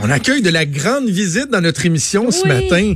On accueille de la grande visite dans notre émission ce Oui. matin.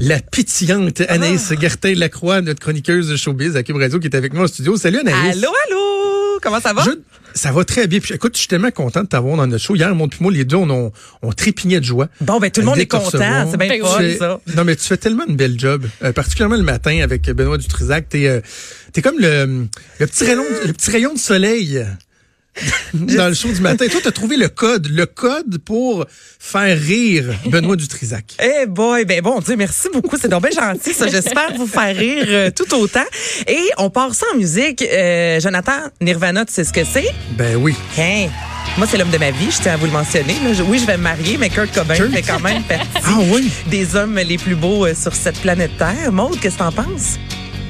La pétillante Anaïs Ah. Gertin-Lacroix, notre chroniqueuse de showbiz à Cube Radio qui est avec moi au studio. Salut Anaïs. Allô, allô! Comment ça va? Je- ça va très bien. Puis, écoute, je suis tellement content de t'avoir dans notre show. Hier, mon puis moi, les deux, on, on, on trépignait de joie. Bon, ben tout le monde est content. C'est bien Ben fun, ça. Non, mais tu fais tellement une belle job, euh, particulièrement le matin avec Benoît Dutrisac. T'es euh, t'es comme le, le, petit rayon, le petit rayon de soleil dans le show du matin. Toi, t'as trouvé le code, le code pour faire rire Benoît Dutrisac. Eh boy, ben bon Dieu, merci beaucoup. C'est donc bien gentil, ça. J'espère vous faire rire euh, tout autant. Et on part ça en musique. Euh, Jonathan, Nirvana, tu sais ce que c'est? Ben oui. Hein? Moi, c'est l'homme de ma vie, je tiens à vous le mentionner. là. Oui, je vais me marier, mais Kurt Cobain Kurt? fait quand même partie Ah oui. des hommes les plus beaux euh, sur cette planète Terre. Maud, qu'est-ce que t'en penses?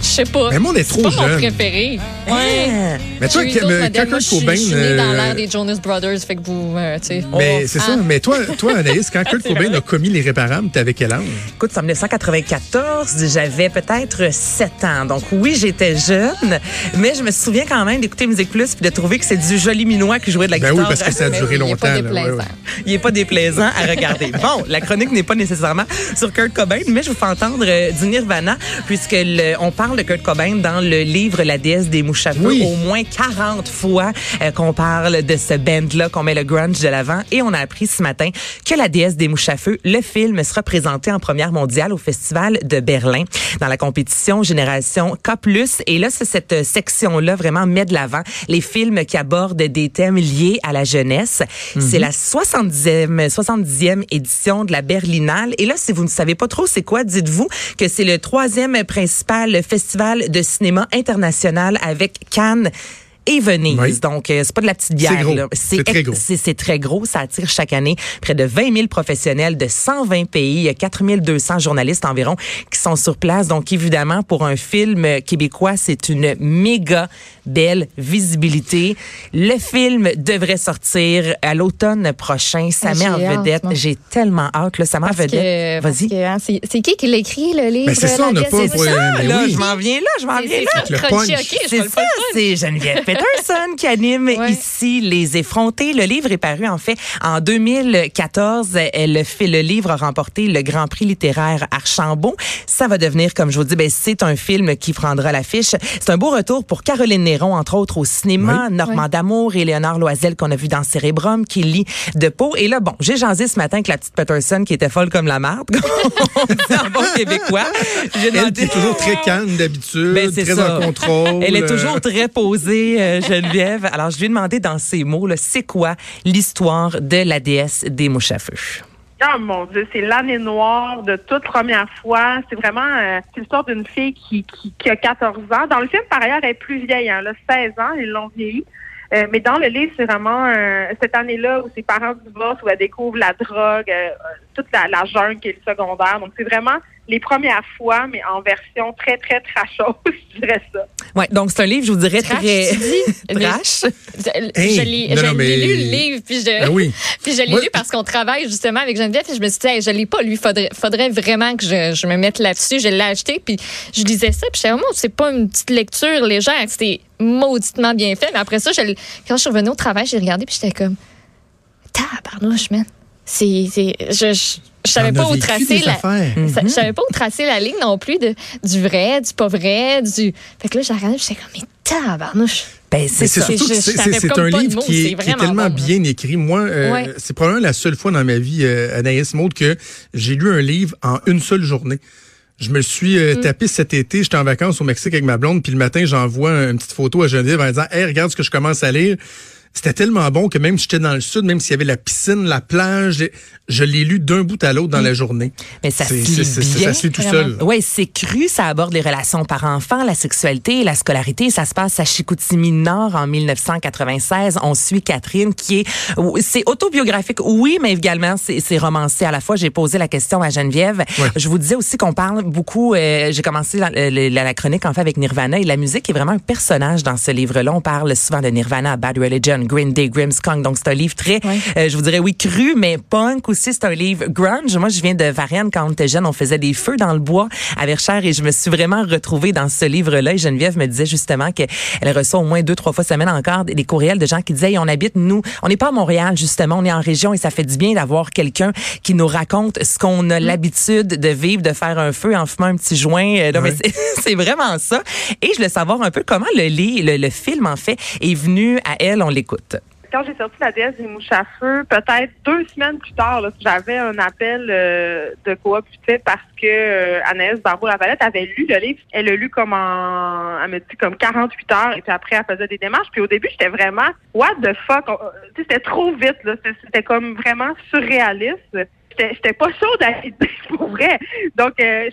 Je sais pas. Mais moi, on est C'est trop pas mon jeune. préféré. Ouais. Ah. Mais toi, J'ai eu que- d'autres mais modèles. quand Moi, Kurt je suis- Cobain, Je suis née dans euh, l'ère des Jonas Brothers, fait que vous, euh, tu sais. Mais Oh. c'est ça. Mais toi, toi, Anaïs, quand Kurt C'est Cobain vrai. a commis l'irréparable, t'avais quel âge? Écoute, c'est en 1994, j'avais peut-être 7 ans. Donc oui, j'étais jeune, mais je me souviens quand même d'écouter Musique Plus puis de trouver que c'est du joli minois qui jouait de la Ben guitare. oui, parce que ça a Mais duré oui, il est longtemps. pas là. déplaisant. Ouais, ouais. Il est pas déplaisant à regarder. Bon, la chronique n'est pas nécessairement sur Kurt Cobain, mais je vous fais entendre euh, du Nirvana, puisque le- on parle de Kurt Cobain dans le livre La déesse des mouches à feu Oui. au moins 40 fois euh, qu'on parle de ce band-là, qu'on met le grunge de l'avant. Et on a appris ce matin que La déesse des mouches à feu, le film, sera présenté en première mondiale au Festival de Berlin dans la compétition Génération K+. Et là, c'est cette section-là vraiment met de l'avant les films qui abordent des thèmes liés à la jeunesse. C'est la 70e, 70e édition de la Berlinale. Et là, si vous ne savez pas trop c'est quoi, dites-vous que c'est le troisième principal festival de cinéma international avec Cannes et Venise. Oui. Donc, euh, c'est pas de la petite bière. C'est là. Très gros. C'est c'est très gros. Ça attire chaque année près de 20 000 professionnels de 120 pays. Il y a 4 200 journalistes environ qui sont sur place. Donc, évidemment, pour un film québécois, c'est une méga belle visibilité. Le film devrait sortir à l'automne prochain. Ça Ah, met en vedette. J'ai tellement hâte. Là, ça met en vedette. parce Vas-y. hein, c'est qui qui l'a écrit, le livre? Ben, c'est ça, on n'a pas mouches? euh, mais Là, oui. je m'en viens là, je m'en C'est viens là. c'est ça, c'est Geneviève Peterson qui anime Ouais. ici Les Effrontés. Le livre est paru en fait en 2014. Elle le fait, le livre a remporté le Grand Prix littéraire Archambault. Ça va devenir, comme je vous dis, ben, c'est un film qui prendra l'affiche. C'est un beau retour pour Caroline Néron, entre autres au cinéma, Normand Ouais. D'Amour et Léonard Loisel qu'on a vu dans Cérébrum, qui lit de peau. Et là, bon, j'ai jasé ce matin avec la petite Peterson qui était folle comme la marde, en bon québécois. Elle est toujours très calme d'habitude, Ben, c'est très ça. en contrôle. Elle est toujours très posée, euh, Geneviève. Alors, je lui ai demandé dans ces mots, c'est quoi l'histoire de la déesse des mouches à feu? Oh mon Dieu, c'est l'année noire de toute première fois. C'est vraiment euh, l'histoire d'une fille qui, qui, a 14 ans. Dans le film, par ailleurs, elle est plus vieille. Hein, elle a 16 ans, ils l'ont vieillie. Euh, mais dans le livre, c'est vraiment euh, cette année-là où ses parents divorcent, où elle découvre la drogue, euh, toute la, la jungle qui est le secondaire. Donc, c'est vraiment les premières fois, mais en version très, très trashos, je dirais ça. Ouais, donc c'est un livre, je vous dirais, Trash, très... Trash? Je, Hey, je l'ai je mais- lu le livre, puis je, Ben oui. puis je l'ai Moi- lu parce qu'on travaille justement avec Geneviève, et je me suis dit, hey, je l'ai pas lu, faudrait, faudrait vraiment que je, je me mette là-dessus. Je l'ai acheté, puis je lisais ça, puis j'étais vraiment, c'est pas une petite lecture légère, c'était mauditement bien fait. Mais après ça, je, quand je suis revenue au travail, j'ai regardé, puis j'étais comme, tabarnouche, man. C'est, c'est, je, je, je savais pas as où tracer la, je savais pas où tracer la ligne non plus de, du vrai, du pas vrai, du. Fait que là, j'ai regardé, puis j'étais comme, mais tabarnouche. Ben, c'est Mais c'est un livre qui est, qui tellement bon, bien écrit. Moi, euh, Ouais. c'est probablement la seule fois dans ma vie, euh, Anaïs Maud, que j'ai lu un livre en une seule journée. Je me suis Mm. euh, tapé cet été. J'étais en vacances au Mexique avec ma blonde, puis le matin, j'envoie une petite photo à Geneviève en disant Hey, regarde ce que je commence à lire. C'était tellement bon que même si j'étais dans le sud, même s'il y avait la piscine, la plage, je- l'ai lu d'un bout à l'autre dans la journée. Mais ça se lit bien. Ça se lit tout seul. Oui, c'est cru, ça aborde les relations parents-enfants, la sexualité, la scolarité. Ça se passe à Chicoutimi Nord en 1996. On suit Catherine qui est, c'est autobiographique, oui, mais également c'est c'est romancé à la fois. J'ai posé la question à Geneviève. Ouais. Je vous disais aussi qu'on parle beaucoup, euh, j'ai commencé la, la- la chronique en fait avec Nirvana et la musique est vraiment un personnage dans ce livre-là. On parle souvent de Nirvana, Bad Religion, Green Day, Grimmskong. Donc, c'est un livre très, euh, je vous dirais, oui, cru, mais punk aussi. C'est un livre grunge. Moi, je viens de Varennes. Quand on était jeune, on faisait des feux dans le bois à Verchères et je me suis vraiment retrouvée dans ce livre-là. Et Geneviève me disait justement qu'elle reçoit au moins deux, trois fois semaine encore des courriels de gens qui disaient, Hey, on habite, nous, on n'est pas à Montréal, justement, on est en région et ça fait du bien d'avoir quelqu'un qui nous raconte ce qu'on a l'habitude de vivre, de faire un feu en fumant un petit joint. Euh, non, mais c'est- vraiment ça. Et je voulais savoir un peu comment le, le, le film, en fait, est venu à elle. On l'écoute. Quand j'ai sorti la déesse des mouches à feu, peut-être deux semaines plus tard, j'avais un appel euh, de coop parce que euh, Anaïs Barbeau-Lavalette avait lu le livre. Elle l'a lu comme en, elle dit comme 48 heures et puis après elle faisait des démarches. Puis au début, j'étais vraiment, what the fuck? C'était trop vite, C'était comme vraiment surréaliste. J'étais pas à l'idée, pour vrai. Donc, euh,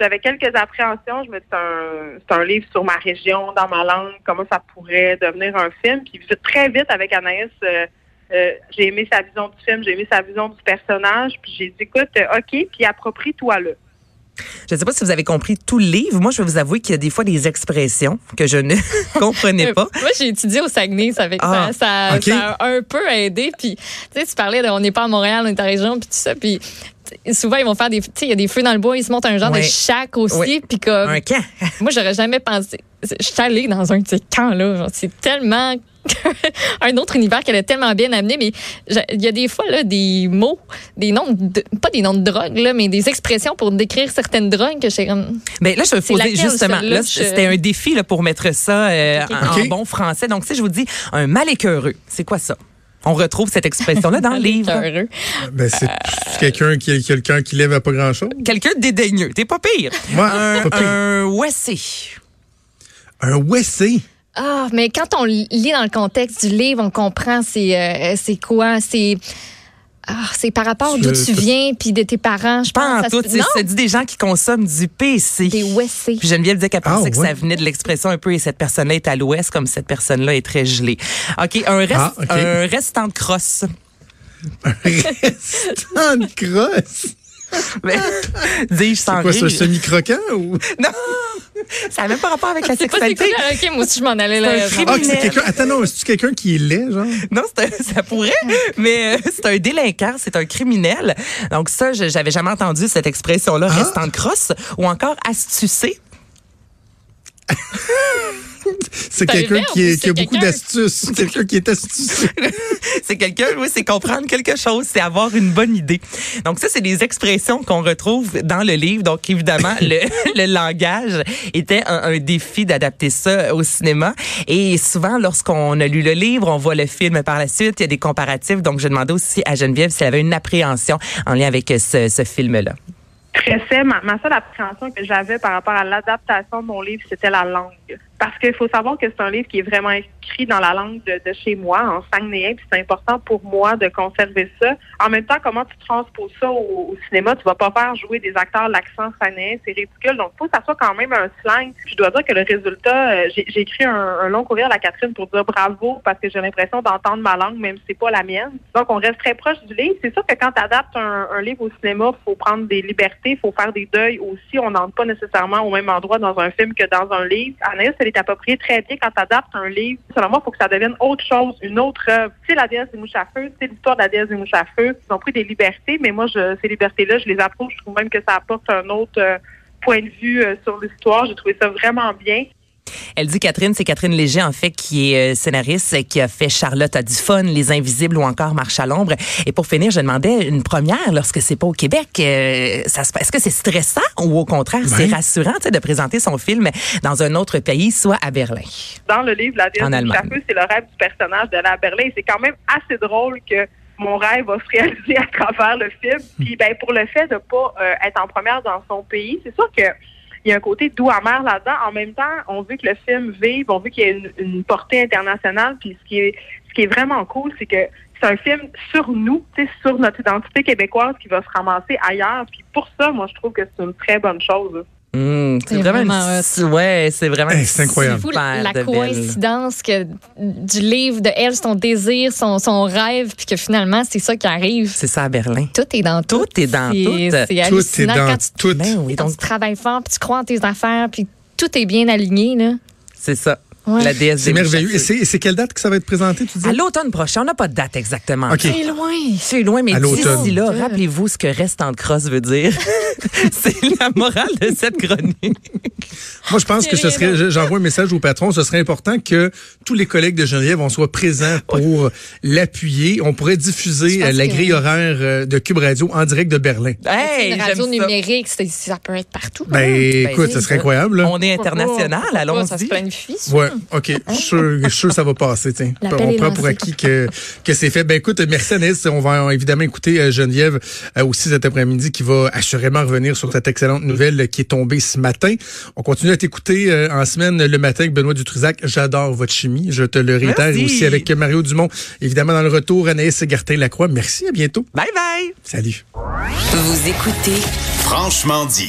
j'avais quelques appréhensions. Je me dis, c'est un, livre sur ma région, dans ma langue, comment ça pourrait devenir un film. Puis très vite, avec Anaïs, euh, euh, j'ai aimé sa vision du film, j'ai aimé sa vision du personnage. Puis j'ai dit, écoute, OK, puis approprie-toi-le. Je ne sais pas si vous avez compris tout le livre. Moi, je vais vous avouer qu'il y a des fois des expressions que je ne comprenais pas. Moi, j'ai étudié au Saguenay, ça fait que Ah, ça, ça, ça a un peu aidé. Puis, tu sais, tu parlais de, on n'est pas à Montréal, on est à région, puis tout ça. Puis, souvent, ils vont faire des, tu sais, il y a des feux dans le bois, ils se montent un genre Ouais. de chac aussi. Ouais. Puis comme, Un camp. moi, j'aurais jamais pensé. Je suis allée dans un de ces camps-là. C'est tellement un autre univers qu'elle a tellement bien amené. Mais il y a des fois là, des mots, des noms, de, pas des noms de drogue, là, mais des expressions pour décrire certaines drogues que j'ai comme. Mais là, je vais poser justement. Là, c'était un défi là, pour mettre ça euh, en, bon français. Donc, si je vous dis un mal écœureux, c'est quoi ça? On retrouve cette expression-là dans le livre. Heureux. Ben, c'est c'est quelqu'un qui, quelqu'un qui lève à pas grand-chose. Quelqu'un de dédaigneux. T'es pas pire. Ouais, un, pas pire. un Wessé. Un. Ah, mais quand on lit dans le contexte du livre, on comprend c'est euh, c'est quoi, c'est ah, c'est par rapport d'où Je- tu viens puis de tes parents, je Pas pense. en ça tout. se- C'est dit des gens qui consomment du PC. des WC. Puis Geneviève disait qu'elle pensait Ah, que ouais. ça venait de l'expression un peu et cette personne-là est à l'ouest comme cette personne-là est très gelée. OK, un, reste, Ah, ok. un restant de crosse. Restant de crosse? Mais, Dis-je sans C'est quoi, rire. ça, semi-croquant ou? Non, ça n'a même pas rapport avec la C'est pas c'est sexualité. quoi, OK, moi aussi je m'en allais là. C'est un Ah, que c'est Criminel. quelqu'un. Attends, non, c'est-tu quelqu'un qui est laid, genre? Non, c'est un- ça pourrait, mais euh, c'est un délinquant, c'est un criminel. Donc ça, je- j'avais jamais entendu cette expression-là, Ah. restant de crosse, ou encore astucé. C'est C'est un quelqu'un qui, est- qui a beaucoup d'astuces. quelqu'un qui est astucieux. C'est quelqu'un, oui, c'est comprendre quelque chose, c'est avoir une bonne idée. Donc ça, c'est des expressions qu'on retrouve dans le livre. Donc évidemment, le, le langage était un, un défi d'adapter ça au cinéma. Et souvent, lorsqu'on a lu le livre, on voit le film par la suite, il y a des comparatifs. Donc je demandais aussi à Geneviève si elle avait une appréhension en lien avec ce, ce film-là. Très fait. Ma, ma seule appréhension que j'avais par rapport à l'adaptation de mon livre, c'était la langue. Parce qu'il faut savoir que c'est un livre qui est vraiment écrit dans la langue de, de chez moi, en sangnéen, puis c'est important pour moi de conserver ça. En même temps, comment tu transposes ça au, au cinéma? Tu vas pas faire jouer des acteurs l'accent sangnéen, c'est ridicule. Donc, faut que ça soit quand même un slang. Je dois dire que le résultat, euh, j'ai écrit un, un long courriel à Catherine pour dire bravo, parce que j'ai l'impression d'entendre ma langue, même si c'est pas la mienne. Donc, on reste très proche du livre. C'est sûr que quand tu adaptes un, un livre au cinéma, faut prendre des libertés, faut faire des deuils aussi. On n'entre pas nécessairement au même endroit dans un film que dans un livre. Anaïs, est appropriée très bien quand tu adaptes un livre. Selon moi, il faut que ça devienne autre chose, une autre œuvre. C'est la déesse des mouches à feu, c'est l'histoire de la déesse des mouches à feu. Ils ont pris des libertés, mais moi, je, ces libertés-là, je les approuve. Je trouve même que ça apporte un autre euh, point de vue euh, sur l'histoire. J'ai trouvé ça vraiment bien. Elle dit Catherine, c'est Catherine Léger en fait qui est euh, scénariste, qui a fait Charlotte a du fun, Les Invisibles ou encore Marche à l'ombre. Et pour finir, je demandais une première lorsque c'est pas au Québec. euh, ça se passe- Est-ce que c'est stressant ou au contraire c'est rassurant tu sais, de présenter son film dans un autre pays, soit à Berlin? dans le livre La En du c'est le rêve du personnage de la Berlin. C'est quand même assez drôle que mon rêve va se réaliser à travers le film. Puis ben pour le fait de pas euh, être en première dans son pays, c'est sûr que il y a un côté doux amer là-dedans. En même temps, on veut que le film vive, on veut qu'il y ait une, une portée internationale. Puis ce qui est ce qui est vraiment cool, c'est que c'est un film sur nous, sur notre identité québécoise qui va se ramasser ailleurs. Puis pour ça, moi, je trouve que c'est une très bonne chose. Hum, c'est vraiment, vraiment une- ouais, c'est vraiment Hey, une c'est incroyable. Fou la coïncidence que du livre de elle, son désir, son, son rêve, puis que finalement c'est ça qui arrive. C'est ça à Berlin. Tout est dans tout. Tout est dans tout. C'est Tout est dans quand tu, tout. Ben oui, quand donc tu travailles fort, puis tu crois en tes affaires, puis tout est bien aligné là. c'est ça. Ouais. La déesse C'est merveilleux. Et c'est et c'est quelle date que ça va être présenté, tu dis? À l'automne prochain, on n'a pas de date exactement. OK. C'est loin. C'est loin, mais À l'automne. d'ici là, rappelez-vous ce que reste en crosse veut dire. c'est la morale de cette chronique. Moi, je pense que ce serait, je- j'envoie un message au patron, ce serait important que tous les collègues de Geneviève, on soit présents pour l'appuyer. On pourrait diffuser euh, la que- grille horaire euh, de Cube Radio en direct de Berlin. Hey, une radio ça. numérique, ça peut être partout. Ben, hein. écoute, ça serait incroyable. là. On est international, pas? Ça se allons-y. planifie. ça. Ouais, OK. Je suis sûr, je suis sûr que ça va passer. tiens. On prend pour acquis que, que c'est fait. Ben écoute, merci Anaïs. On va évidemment écouter euh, Geneviève euh, aussi cet après-midi qui va assurément revenir sur cette excellente nouvelle qui est tombée ce matin. On continue à t'écouter euh, en semaine le matin avec Benoît Dutrisac. J'adore votre chimie. Je te le réitère Merci. aussi avec Mario Dumont. Évidemment dans le retour, Anaïs Gartin-Lacroix. Merci, à bientôt. Bye bye. Salut. Vous écoutez Franchement dit.